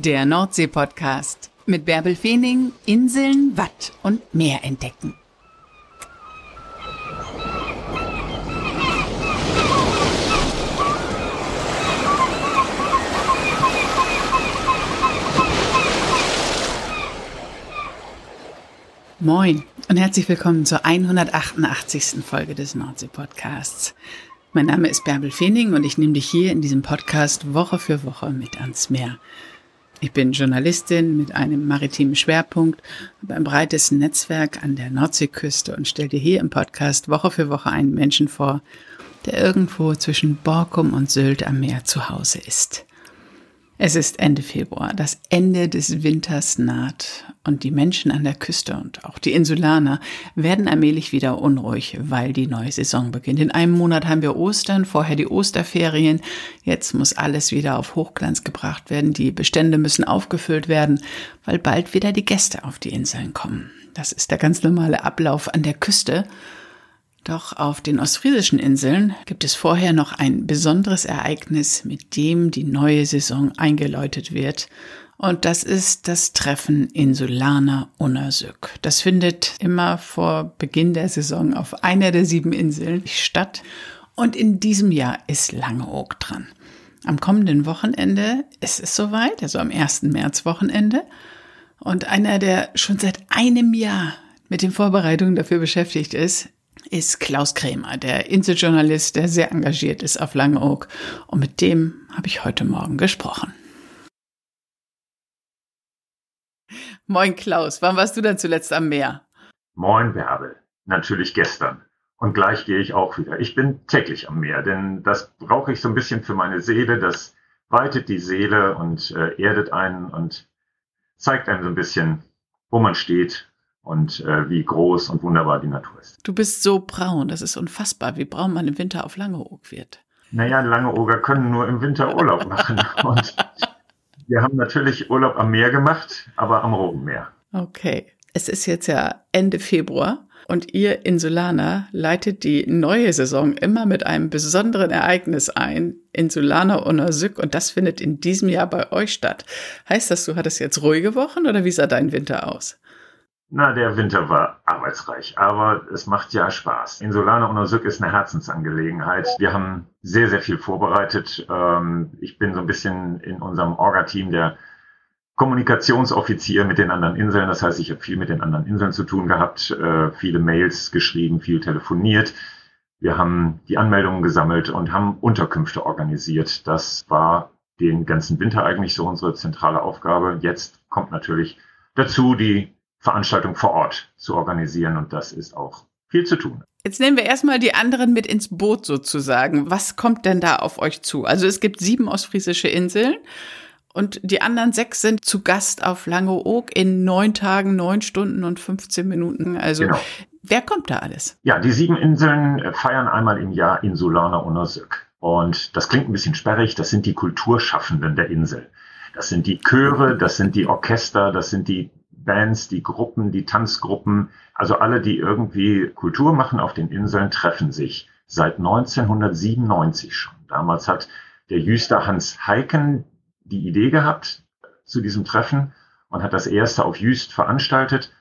Der Nordsee-Podcast mit Bärbel Feening, Inseln, Watt und Meer entdecken. Moin und herzlich willkommen zur 188. Folge des Nordsee-Podcasts. Mein Name ist Bärbel Feening und ich nehme dich hier in diesem Podcast Woche für Woche mit ans Meer. Ich bin Journalistin mit einem maritimen Schwerpunkt, habe ein breites Netzwerk an der Nordseeküste und stelle dir hier im Podcast Woche für Woche einen Menschen vor, der irgendwo zwischen Borkum und Sylt am Meer zu Hause ist. Es ist Ende Februar, das Ende des Winters naht und die Menschen an der Küste und auch die Insulaner werden allmählich wieder unruhig, weil die neue Saison beginnt. In einem Monat haben wir Ostern, vorher die Osterferien, jetzt muss alles wieder auf Hochglanz gebracht werden, die Bestände müssen aufgefüllt werden, weil bald wieder die Gäste auf die Inseln kommen. Das ist der ganz normale Ablauf an der Küste doch auf den ostfriesischen Inseln gibt es vorher noch ein besonderes Ereignis, mit dem die neue Saison eingeläutet wird. Und das ist das Treffen Insulaner Unersück. Das findet immer vor Beginn der Saison auf einer der sieben Inseln statt. Und in diesem Jahr ist Langeoog dran. Am kommenden Wochenende ist es soweit, also am 1. März Wochenende. Und einer, der schon seit einem Jahr mit den Vorbereitungen dafür beschäftigt ist, ist Klaus Krämer, der Inseljournalist, der sehr engagiert ist auf Langeoog. Und mit dem habe ich heute Morgen gesprochen. Moin Klaus, wann warst du denn zuletzt am Meer? Moin Bärbel, natürlich gestern. Und gleich gehe ich auch wieder. Ich bin täglich am Meer, denn das brauche ich so ein bisschen für meine Seele. Das weitet die Seele und äh, erdet einen und zeigt einem so ein bisschen, wo man steht, und äh, wie groß und wunderbar die Natur ist. Du bist so braun, das ist unfassbar, wie braun man im Winter auf Langeoog wird. Naja, Langeooger können nur im Winter Urlaub machen. und wir haben natürlich Urlaub am Meer gemacht, aber am Rogenmeer. Okay. Es ist jetzt ja Ende Februar und ihr Insulaner leitet die neue Saison immer mit einem besonderen Ereignis ein, Insulaner Unersück, und das findet in diesem Jahr bei euch statt. Heißt das, du hattest jetzt ruhige Wochen oder wie sah dein Winter aus? Na, der Winter war arbeitsreich, aber es macht ja Spaß. Insulana Unersück ist eine Herzensangelegenheit. Wir haben sehr, sehr viel vorbereitet. Ähm, ich bin so ein bisschen in unserem Orga-Team der Kommunikationsoffizier mit den anderen Inseln. Das heißt, ich habe viel mit den anderen Inseln zu tun gehabt, äh, viele Mails geschrieben, viel telefoniert. Wir haben die Anmeldungen gesammelt und haben Unterkünfte organisiert. Das war den ganzen Winter eigentlich so unsere zentrale Aufgabe. Jetzt kommt natürlich dazu die Veranstaltung vor Ort zu organisieren und das ist auch viel zu tun. Jetzt nehmen wir erstmal die anderen mit ins Boot sozusagen. Was kommt denn da auf euch zu? Also es gibt sieben ostfriesische Inseln und die anderen sechs sind zu Gast auf Langeoog in neun Tagen, neun Stunden und 15 Minuten. Also genau. wer kommt da alles? Ja, die sieben Inseln feiern einmal im Jahr Insulaner Unersück. Und das klingt ein bisschen sperrig, das sind die Kulturschaffenden der Insel. Das sind die Chöre, das sind die Orchester, das sind die Bands, die Gruppen, die Tanzgruppen, also alle, die irgendwie Kultur machen auf den Inseln, treffen sich seit 1997 schon. Damals hat der Jüster Hans Heiken die Idee gehabt zu diesem Treffen und hat das erste auf Jüst veranstaltet.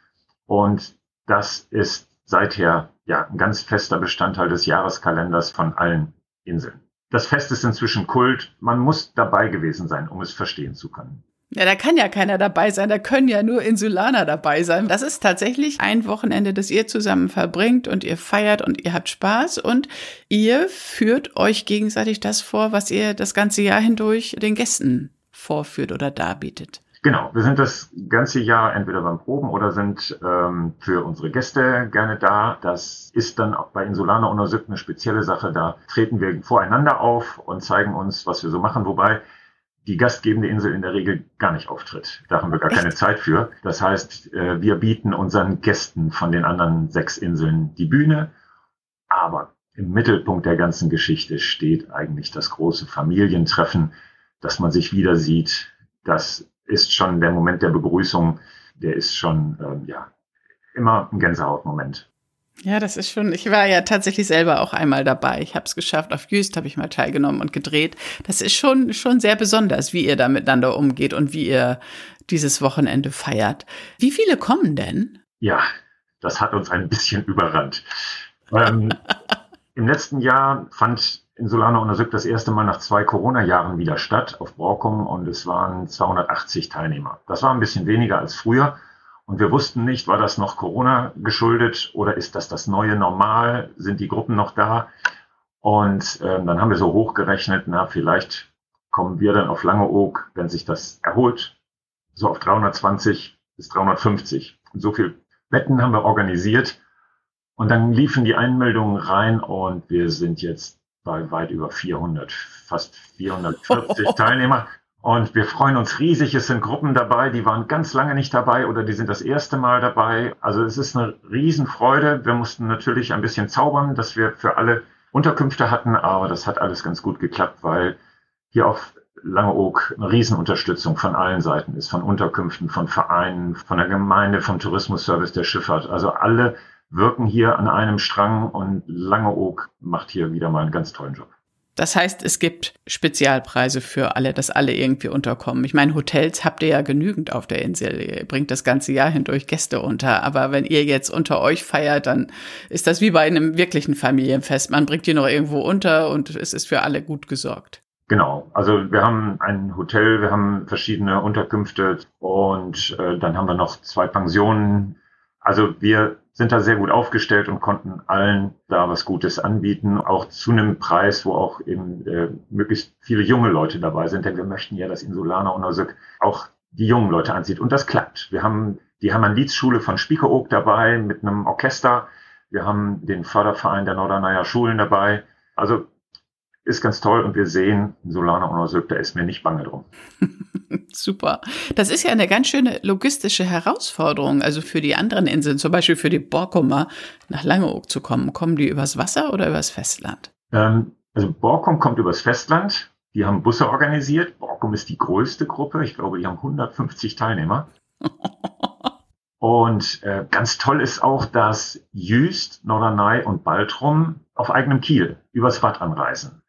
Und das ist seither ja ein ganz fester Bestandteil des Jahreskalenders von allen Inseln. Das Fest ist inzwischen Kult. Man muss dabei gewesen sein, um es verstehen zu können. Ja, da kann ja keiner dabei sein, da können ja nur Insulaner dabei sein. Das ist tatsächlich ein Wochenende, das ihr zusammen verbringt und ihr feiert und ihr habt Spaß und ihr führt euch gegenseitig das vor, was ihr das ganze Jahr hindurch den Gästen vorführt oder darbietet. Genau, wir sind das ganze Jahr entweder beim Proben oder sind ähm, für unsere Gäste gerne da. Das ist dann auch bei Insulaner Unersück eine spezielle Sache. Da treten wir voreinander auf und zeigen uns, was wir so machen. Wobei die gastgebende Insel in der Regel gar nicht auftritt. Da haben wir gar Echt? keine Zeit für. Das heißt, äh, wir bieten unseren Gästen von den anderen sechs Inseln die Bühne, aber im Mittelpunkt der ganzen Geschichte steht eigentlich das große Familientreffen, dass man sich wieder sieht. Das ist schon der Moment der Begrüßung, der ist schon ähm, ja immer ein Gänsehautmoment. Ja, das ist schon, ich war ja tatsächlich selber auch einmal dabei. Ich habe es geschafft, auf Jüst habe ich mal teilgenommen und gedreht. Das ist schon, schon sehr besonders, wie ihr da miteinander umgeht und wie ihr dieses Wochenende feiert. Wie viele kommen denn? Ja, das hat uns ein bisschen überrannt. Ähm, Im letzten Jahr fand Insulana und Asück das erste Mal nach zwei Corona-Jahren wieder statt auf Borkum und es waren 280 Teilnehmer. Das war ein bisschen weniger als früher und wir wussten nicht, war das noch Corona geschuldet oder ist das das neue Normal? Sind die Gruppen noch da? Und äh, dann haben wir so hochgerechnet, na, vielleicht kommen wir dann auf Langeoog, wenn sich das erholt, so auf 320 bis 350. Und so viel Wetten haben wir organisiert. Und dann liefen die Einmeldungen rein und wir sind jetzt bei weit über 400, fast 440 Teilnehmer. Und wir freuen uns riesig. Es sind Gruppen dabei, die waren ganz lange nicht dabei oder die sind das erste Mal dabei. Also es ist eine Riesenfreude. Wir mussten natürlich ein bisschen zaubern, dass wir für alle Unterkünfte hatten, aber das hat alles ganz gut geklappt, weil hier auf Langeoog eine Riesenunterstützung von allen Seiten ist, von Unterkünften, von Vereinen, von der Gemeinde, vom Tourismusservice der Schifffahrt. Also alle wirken hier an einem Strang und Langeoog macht hier wieder mal einen ganz tollen Job. Das heißt, es gibt Spezialpreise für alle, dass alle irgendwie unterkommen. Ich meine, Hotels habt ihr ja genügend auf der Insel. Ihr bringt das ganze Jahr hindurch Gäste unter. Aber wenn ihr jetzt unter euch feiert, dann ist das wie bei einem wirklichen Familienfest. Man bringt die noch irgendwo unter und es ist für alle gut gesorgt. Genau, also wir haben ein Hotel, wir haben verschiedene Unterkünfte und äh, dann haben wir noch zwei Pensionen. Also wir sind da sehr gut aufgestellt und konnten allen da was Gutes anbieten, auch zu einem Preis, wo auch eben äh, möglichst viele junge Leute dabei sind, denn wir möchten ja, dass Insulaner und Osök auch die jungen Leute anzieht. Und das klappt. Wir haben die Hammann-Lieds-Schule von Spiekeroog dabei mit einem Orchester. Wir haben den Förderverein der Norderneier Schulen dabei. Also ist ganz toll und wir sehen, Solana und Osök, da ist mir nicht bange drum. Super. Das ist ja eine ganz schöne logistische Herausforderung, also für die anderen Inseln, zum Beispiel für die Borkumer, nach Langeoog zu kommen. Kommen die übers Wasser oder übers Festland? Ähm, also Borkum kommt übers Festland. Die haben Busse organisiert. Borkum ist die größte Gruppe. Ich glaube, die haben 150 Teilnehmer. und äh, ganz toll ist auch, dass Jüst, Norderney und Baltrum auf eigenem Kiel übers Watt anreisen.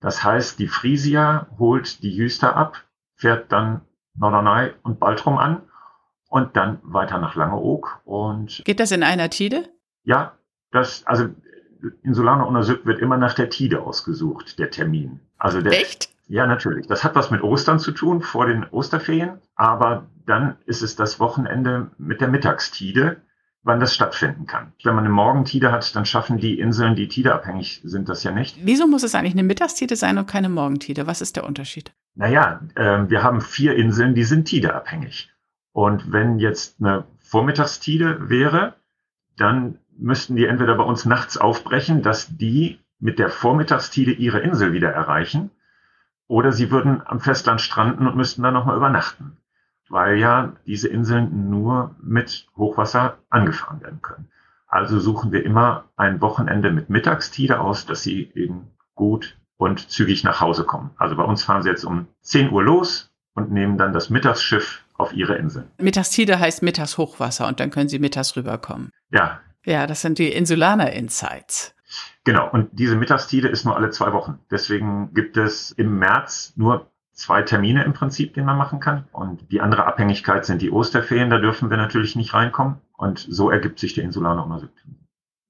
Das heißt, die Frisia holt die Jüster ab, fährt dann Norderney und Baltrum an und dann weiter nach Langeoog. Und Geht das in einer Tide? Ja, das, also Insulaner Untersück wird immer nach der Tide ausgesucht, der Termin. Also der, Echt? Ja, natürlich. Das hat was mit Ostern zu tun, vor den Osterferien. Aber dann ist es das Wochenende mit der Mittagstide wann das stattfinden kann. Wenn man eine Morgentide hat, dann schaffen die Inseln, die tideabhängig sind, das ja nicht. Wieso muss es eigentlich eine Mittagstide sein und keine Morgentide? Was ist der Unterschied? Naja, äh, wir haben vier Inseln, die sind tideabhängig. Und wenn jetzt eine Vormittagstide wäre, dann müssten die entweder bei uns nachts aufbrechen, dass die mit der Vormittagstide ihre Insel wieder erreichen, oder sie würden am Festland stranden und müssten dann nochmal übernachten weil ja diese Inseln nur mit Hochwasser angefahren werden können. Also suchen wir immer ein Wochenende mit Mittagstide aus, dass sie eben gut und zügig nach Hause kommen. Also bei uns fahren sie jetzt um 10 Uhr los und nehmen dann das Mittagsschiff auf ihre Insel. Mittagstide heißt Mittagshochwasser und dann können sie mittags rüberkommen. Ja. Ja, das sind die Insulaner Insights. Genau, und diese Mittagstide ist nur alle zwei Wochen. Deswegen gibt es im März nur zwei Termine im Prinzip, den man machen kann. Und die andere Abhängigkeit sind die Osterferien, da dürfen wir natürlich nicht reinkommen. Und so ergibt sich der Insulaner Untersüchtermin.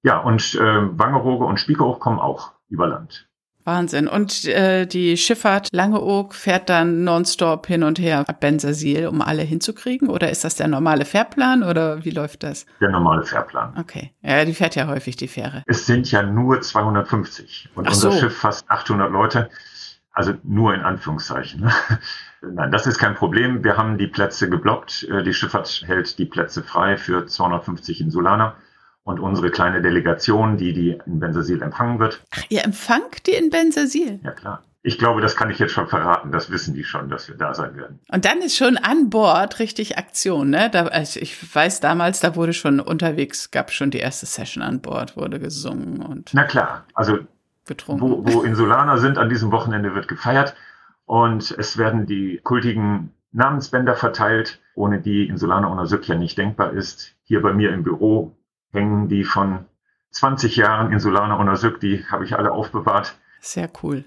Ja, und äh, Wangerooge und Spiekeroog kommen auch über Land. Wahnsinn. Und äh, die Schifffahrt Langeoog fährt dann nonstop hin und her ab Bensersiel, um alle hinzukriegen? Oder ist das der normale Fährplan oder wie läuft das? Der normale Fährplan. Okay. Ja, die fährt ja häufig, die Fähre. Es sind ja nur 250 und Ach unser so. Schiff fast 800 Leute. Also nur in Anführungszeichen. ne? Nein, das ist kein Problem. Wir haben die Plätze geblockt. Äh, Die Schifffahrt hält die Plätze frei für 250 Insulaner. Und unsere kleine Delegation, die die in Bensersiel empfangen wird. Ach, ihr empfangt die in Bensersiel? Ja klar. Ich glaube, das kann ich jetzt schon verraten. Das wissen die schon, dass wir da sein werden. Und dann ist schon an Bord richtig Aktion, ne? Da, also ich weiß damals, da wurde schon unterwegs, gab schon die erste Session an Bord, wurde gesungen und Na klar. Also getrunken. wo, wo Insulaner sind, an diesem Wochenende wird gefeiert. Und es werden die kultigen Namensbänder verteilt, ohne die Insulaner ohne Sück ja nicht denkbar ist. Hier bei mir im Büro hängen die von 20 Jahren Insulaner und Asück, die habe ich alle aufbewahrt. Sehr cool.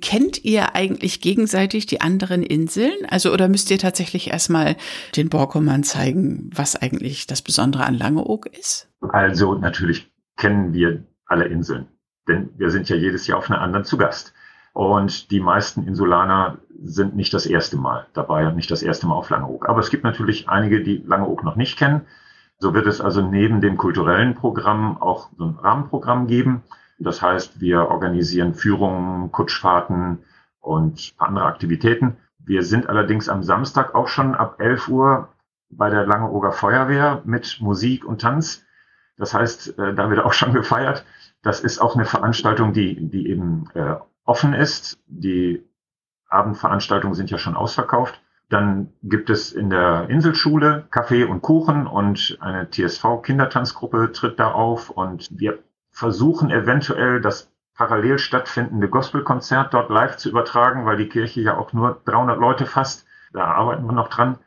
Kennt ihr eigentlich gegenseitig die anderen Inseln? Also, oder müsst ihr tatsächlich erstmal den Borkommern zeigen, was eigentlich das Besondere an Langeoog ist? Also, natürlich kennen wir alle Inseln, denn wir sind ja jedes Jahr auf einer anderen zu Gast. Und die meisten Insulaner sind nicht das erste Mal dabei und nicht das erste Mal auf Langeoog. Aber es gibt natürlich einige, die Langeoog noch nicht kennen. So wird es also neben dem kulturellen Programm auch so ein Rahmenprogramm geben. Das heißt, wir organisieren Führungen, Kutschfahrten und andere Aktivitäten. Wir sind allerdings am Samstag auch schon ab 11 Uhr bei der Langeoger Feuerwehr mit Musik und Tanz. Das heißt, äh, da wird auch schon gefeiert. Das ist auch eine Veranstaltung, die, die eben äh, offen ist. Die Abendveranstaltungen sind ja schon ausverkauft. Dann gibt es in der Inselschule Kaffee und Kuchen und eine TSV-Kindertanzgruppe tritt da auf und wir versuchen eventuell das parallel stattfindende Gospelkonzert dort live zu übertragen, weil die Kirche ja auch nur 300 Leute fasst. Da arbeiten wir noch dran.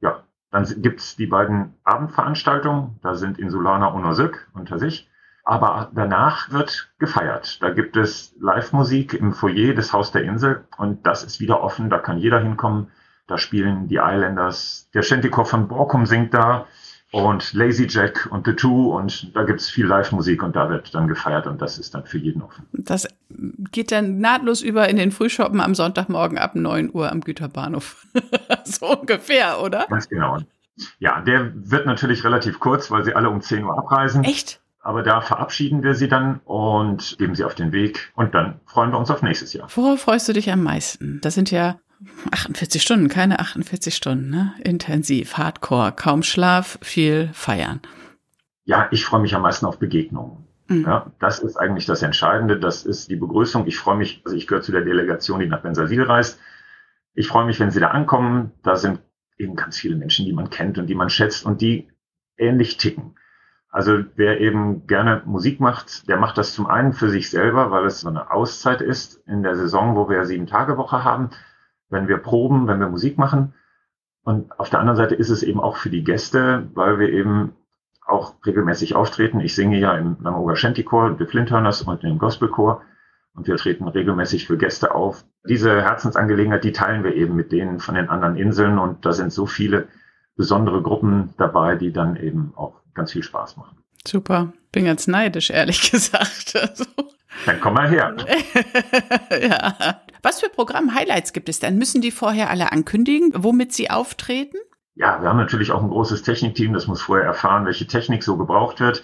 Ja, dann gibt es die beiden Abendveranstaltungen. Da sind Insulaner und Osök unter sich. Aber danach wird gefeiert. Da gibt es Live-Musik im Foyer des Haus der Insel und das ist wieder offen. Da kann jeder hinkommen. Da spielen die Islanders, der Shantykoff von Borkum singt da und Lazy Jack und The Two und da gibt's viel Live-Musik und da wird dann gefeiert und das ist dann für jeden offen. Das geht dann nahtlos über in den Frühschoppen am Sonntagmorgen ab 9 Uhr am Güterbahnhof. so ungefähr, oder? Ganz genau. Ja, der wird natürlich relativ kurz, weil sie alle um 10 Uhr abreisen. Echt? Aber da verabschieden wir sie dann und geben sie auf den Weg und dann freuen wir uns auf nächstes Jahr. Worauf freust du dich am meisten? Das sind ja 48 Stunden, keine 48 Stunden, ne? Intensiv, Hardcore, kaum Schlaf, viel feiern. Ja, ich freue mich am meisten auf Begegnungen. Mhm. Ja, das ist eigentlich das Entscheidende. Das ist die Begrüßung. Ich freue mich, also ich gehöre zu der Delegation, die nach Bensasil reist. Ich freue mich, wenn sie da ankommen. Da sind eben ganz viele Menschen, die man kennt und die man schätzt und die ähnlich ticken. Also wer eben gerne Musik macht, der macht das zum einen für sich selber, weil es so eine Auszeit ist in der Saison, wo wir sieben Tage Woche haben wenn wir proben, wenn wir Musik machen. Und auf der anderen Seite ist es eben auch für die Gäste, weil wir eben auch regelmäßig auftreten. Ich singe ja im Lamoga Shanty Chor, The Flinthörners und im Gospel Chor. Und wir treten regelmäßig für Gäste auf. Diese Herzensangelegenheit, die teilen wir eben mit denen von den anderen Inseln. Und da sind so viele besondere Gruppen dabei, die dann eben auch ganz viel Spaß machen. Super. Bin ganz neidisch, ehrlich gesagt. Also. Dann komm mal her. ja. Was für Programm-Highlights gibt es denn? Müssen die vorher alle ankündigen, womit sie auftreten? Ja, wir haben natürlich auch ein großes Technikteam, das muss vorher erfahren, welche Technik so gebraucht wird.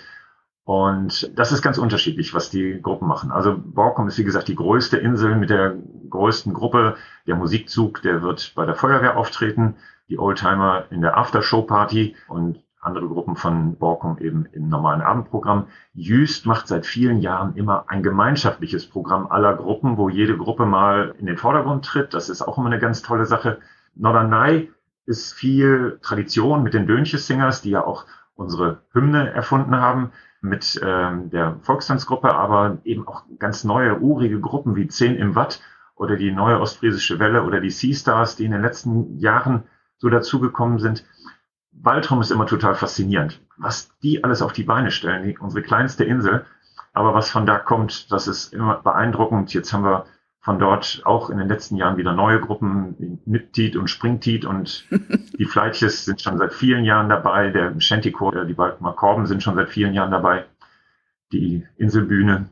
Und das ist ganz unterschiedlich, was die Gruppen machen. Also Borkum ist wie gesagt die größte Insel mit der größten Gruppe. Der Musikzug, der wird bei der Feuerwehr auftreten, die Oldtimer in der Aftershow-Party und andere Gruppen von Borkum eben im normalen Abendprogramm. Jüst macht seit vielen Jahren immer ein gemeinschaftliches Programm aller Gruppen, wo jede Gruppe mal in den Vordergrund tritt. Das ist auch immer eine ganz tolle Sache. Norderney ist viel Tradition mit den Dönches-Singers, die ja auch unsere Hymne erfunden haben mit ähm, der Volkstanzgruppe, aber eben auch ganz neue, urige Gruppen wie 10 im Watt oder die neue Ostfriesische Welle oder die Sea Stars, die in den letzten Jahren so dazugekommen sind. Baltrum ist immer total faszinierend, was die alles auf die Beine stellen, die, unsere kleinste Insel. Aber was von da kommt, das ist immer beeindruckend. Jetzt haben wir von dort auch in den letzten Jahren wieder neue Gruppen, Niptit und Springtit und die Fleitches sind schon seit vielen Jahren dabei, der Shantycore, die Balkmer Korben sind schon seit vielen Jahren dabei, die Inselbühne.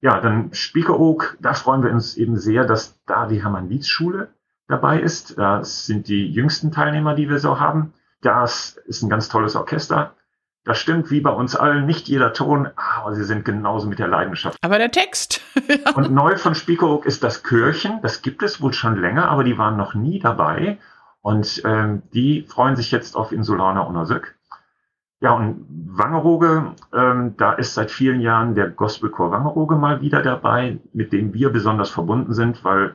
Ja, dann Spiekeroog, da freuen wir uns eben sehr, dass da die Hermann-Lietz-Schule dabei ist. Das sind die jüngsten Teilnehmer, die wir so haben. Das ist ein ganz tolles Orchester. Das stimmt wie bei uns allen, nicht jeder Ton, aber sie sind genauso mit der Leidenschaft. Aber der Text. und neu von Spiekeroog ist das Kirchen. Das gibt es wohl schon länger, aber die waren noch nie dabei. Und ähm, die freuen sich jetzt auf Insulana und Osök. Ja, und Wangerooge, ähm, da ist seit vielen Jahren der Gospelchor Wangerooge mal wieder dabei, mit dem wir besonders verbunden sind, weil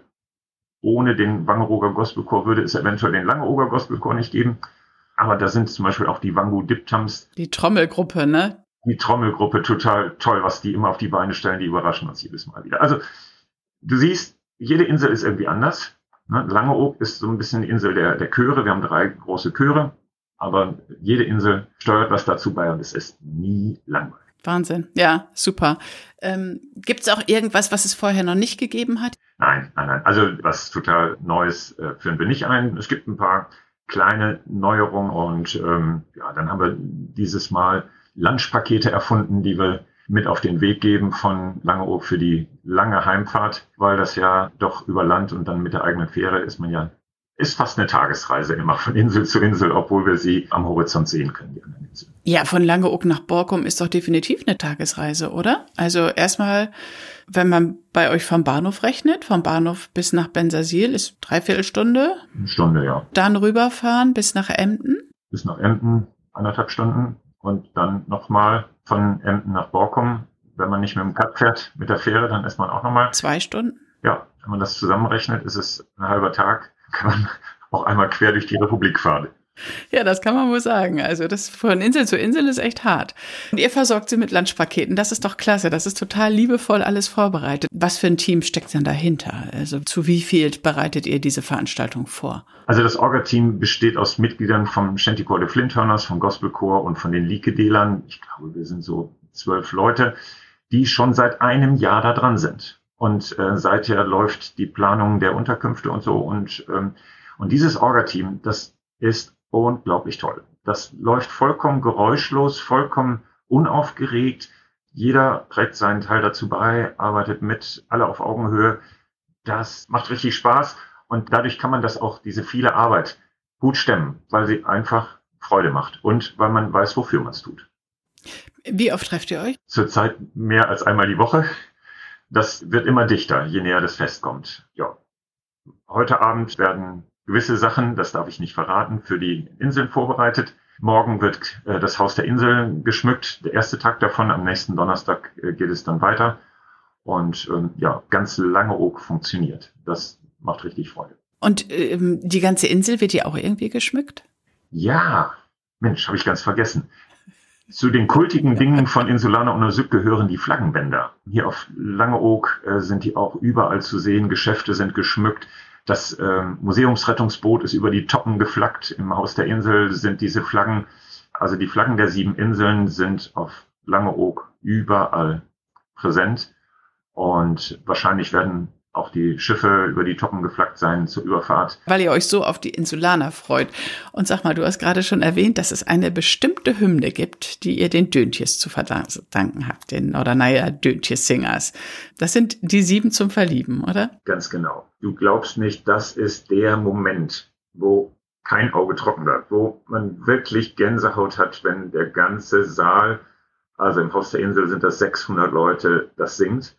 ohne den Wangerooger Gospelchor würde es eventuell den Langeoger Gospelchor nicht geben. Aber da sind zum Beispiel auch die Wangu Diptams. Die Trommelgruppe, ne? Die Trommelgruppe, total toll, was die immer auf die Beine stellen, die überraschen uns jedes Mal wieder. Also, du siehst, jede Insel ist irgendwie anders. Ne? Langeoog ist so ein bisschen die Insel der, der Chöre. Wir haben drei große Chöre, aber jede Insel steuert was dazu bei und es ist nie langweilig. Wahnsinn. Ja, super. Ähm, Gibt es auch irgendwas, was es vorher noch nicht gegeben hat? Nein, nein, nein. Also was total Neues äh, führen wir nicht ein. Es gibt ein paar kleine Neuerungen und ähm, ja, dann haben wir dieses Mal Lunchpakete erfunden, die wir mit auf den Weg geben von Langeoog für die lange Heimfahrt, weil das ja doch über Land und dann mit der eigenen Fähre ist man ja, ist fast eine Tagesreise immer von Insel zu Insel, obwohl wir sie am Horizont sehen können, die anderen Inseln. Ja, von Langeoog nach Borkum ist doch definitiv eine Tagesreise, oder? Also erstmal, wenn man bei euch vom Bahnhof rechnet, vom Bahnhof bis nach Bensasil ist dreiviertel Stunde. Eine Stunde, ja. Dann rüberfahren bis nach Emden. Bis nach Emden, anderthalb Stunden. Und dann nochmal von Emden nach Borkum. Wenn man nicht mit dem Cut fährt, mit der Fähre, dann ist man auch nochmal. Zwei Stunden? Ja, wenn man das zusammenrechnet, ist es ein halber Tag. Kann man auch einmal quer durch die Republik fahren. Ja, das kann man wohl sagen. Also das von Insel zu Insel ist echt hart. Und ihr versorgt sie mit Lunchpaketen. Das ist doch klasse. Das ist total liebevoll alles vorbereitet. Was für ein Team steckt denn dahinter? Also zu wie viel bereitet ihr diese Veranstaltung vor? Also das Orga-Team besteht aus Mitgliedern vom Shantycore de Flinthörners, vom Gospelchor und von den Likedalern. Ich glaube, wir sind so zwölf Leute, die schon seit einem Jahr da dran sind. Und äh, seither läuft die Planung der Unterkünfte und so. Und, ähm, und dieses Orga-Team, das ist unglaublich toll. Das läuft vollkommen geräuschlos, vollkommen unaufgeregt. Jeder trägt seinen Teil dazu bei, arbeitet mit, alle auf Augenhöhe. Das macht richtig Spaß und dadurch kann man das auch, diese viele Arbeit gut stemmen, weil sie einfach Freude macht und weil man weiß, wofür man es tut. Wie oft trefft ihr euch? Zurzeit mehr als einmal die Woche. Das wird immer dichter, je näher das Fest kommt. Ja. Heute Abend werden gewisse Sachen, das darf ich nicht verraten, für die Inseln vorbereitet. Morgen wird äh, das Haus der Insel geschmückt, der erste Tag davon. Am nächsten Donnerstag äh, geht es dann weiter. Und ähm, ja, ganz lange Oak funktioniert. Das macht richtig Freude. Und ähm, die ganze Insel wird die auch irgendwie geschmückt? Ja, Mensch, habe ich ganz vergessen. Zu den kultigen Dingen von Insulana und Süd gehören die Flaggenbänder. Hier auf Langeoog äh, sind die auch überall zu sehen. Geschäfte sind geschmückt. Das äh, Museumsrettungsboot ist über die Toppen geflaggt. Im Haus der Insel sind diese Flaggen, also die Flaggen der sieben Inseln sind auf Langeoog überall präsent. Und wahrscheinlich werden auch die Schiffe über die Toppen geflaggt sein zur Überfahrt. Weil ihr euch so auf die Insulaner freut. Und sag mal, du hast gerade schon erwähnt, dass es eine bestimmte Hymne gibt, die ihr den Döntjes zu verdanken habt, den oder naja, Döntjes-Singers. Das sind die sieben zum Verlieben, oder? Ganz genau. Du glaubst nicht, das ist der Moment, wo kein Auge trocken wird, wo man wirklich Gänsehaut hat, wenn der ganze Saal, also im Haus der Insel sind das 600 Leute, das singt.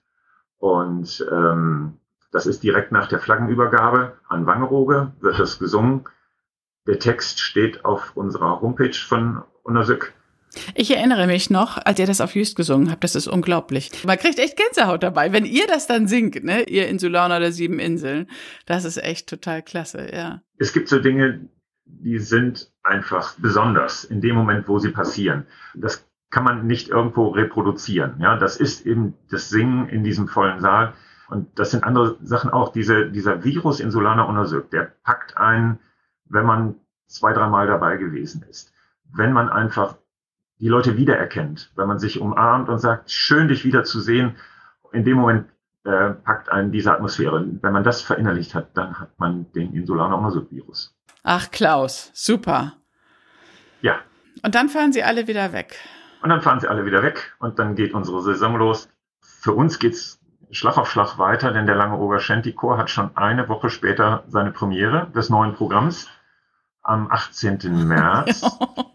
Und ähm, das ist direkt nach der Flaggenübergabe an Wangerooge, wird das gesungen. Der Text steht auf unserer Homepage von Unersück. Ich erinnere mich noch, als ihr das auf Jüst gesungen habt, das ist unglaublich. Man kriegt echt Gänsehaut dabei, wenn ihr das dann singt, ne? Ihr Insulaner der sieben Inseln. Das ist echt total klasse, ja. Es gibt so Dinge, die sind einfach besonders in dem Moment, wo sie passieren. Das kann man nicht irgendwo reproduzieren. Ja, das ist eben das Singen in diesem vollen Saal. Und das sind andere Sachen auch. Diese, dieser Virus Insulana Unersück, der packt einen, wenn man zwei, dreimal dabei gewesen ist. Wenn man einfach die Leute wiedererkennt, wenn man sich umarmt und sagt, schön dich wiederzusehen, in dem Moment äh, packt einen diese Atmosphäre. Wenn man das verinnerlicht hat, dann hat man den Insulana Unersück Virus. Ach, Klaus, super. Ja. Und dann fahren sie alle wieder weg. Und dann fahren sie alle wieder weg und dann geht unsere Saison los. Für uns geht's Schlag auf Schlag weiter, denn der Lange Oger Chor hat schon eine Woche später seine Premiere des neuen Programms am 18. März,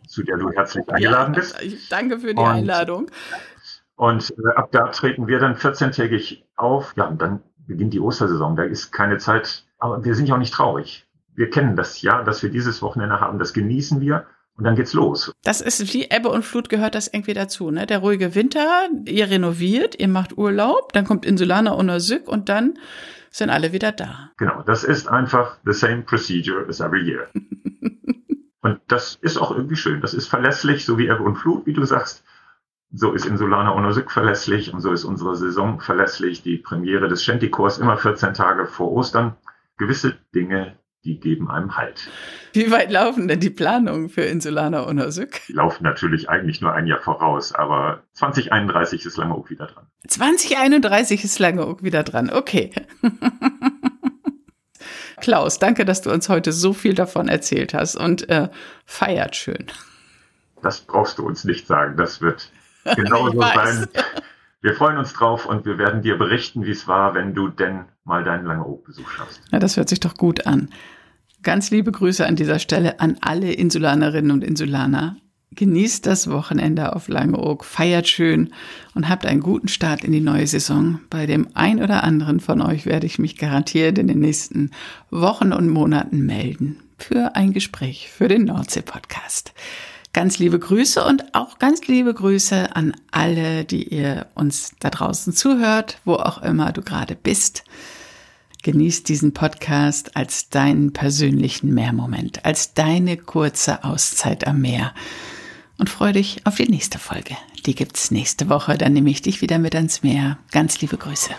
zu der du herzlich eingeladen ja, bist. Danke für die und, Einladung. Und äh, ab da treten wir dann 14-tägig auf. Ja, und dann beginnt die Ostersaison. Da ist keine Zeit, aber wir sind ja auch nicht traurig. Wir kennen das ja, dass wir dieses Wochenende haben. Das genießen wir. Und dann geht's los. Das ist wie Ebbe und Flut gehört das irgendwie dazu, ne? Der ruhige Winter, ihr renoviert, ihr macht Urlaub, dann kommt Insulaner und Sück und dann sind alle wieder da. Genau, das ist einfach the same procedure as every year. und das ist auch irgendwie schön. Das ist verlässlich, so wie Ebbe und Flut, wie du sagst. So ist Insulaner und Sück verlässlich und so ist unsere Saison verlässlich. Die Premiere des Shanty-Kurs immer 14 Tage vor Ostern. Gewisse Dinge die geben einem Halt. Wie weit laufen denn die Planungen für Insulaner Unersück? Die laufen natürlich eigentlich nur ein Jahr voraus, aber 2031 ist Langeoog wieder dran. 2031 ist Langeoog wieder dran, okay. Klaus, danke, dass du uns heute so viel davon erzählt hast und äh, feiert schön. Das brauchst du uns nicht sagen, das wird genauso sein. Wir freuen uns drauf und wir werden dir berichten, wie es war, wenn du denn mal deinen Langeoog-Besuch schaffst. Ja, das hört sich doch gut an. Ganz liebe Grüße an dieser Stelle an alle Insulanerinnen und Insulaner. Genießt das Wochenende auf Langeoog, feiert schön und habt einen guten Start in die neue Saison. Bei dem ein oder anderen von euch werde ich mich garantiert in den nächsten Wochen und Monaten melden für ein Gespräch für den Nordsee-Podcast. Ganz liebe Grüße und auch ganz liebe Grüße an alle, die ihr uns da draußen zuhört, wo auch immer du gerade bist. Genieß diesen Podcast als deinen persönlichen Meermoment, als deine kurze Auszeit am Meer. Und freu dich auf die nächste Folge. Die gibt's nächste Woche, dann nehme ich dich wieder mit ans Meer. Ganz liebe Grüße.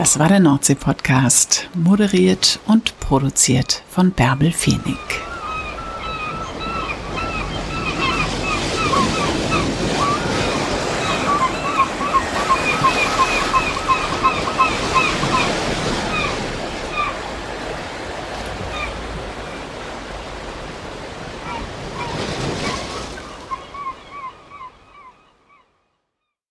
Das war der Nordsee-Podcast, moderiert und produziert von Bärbel Feenig.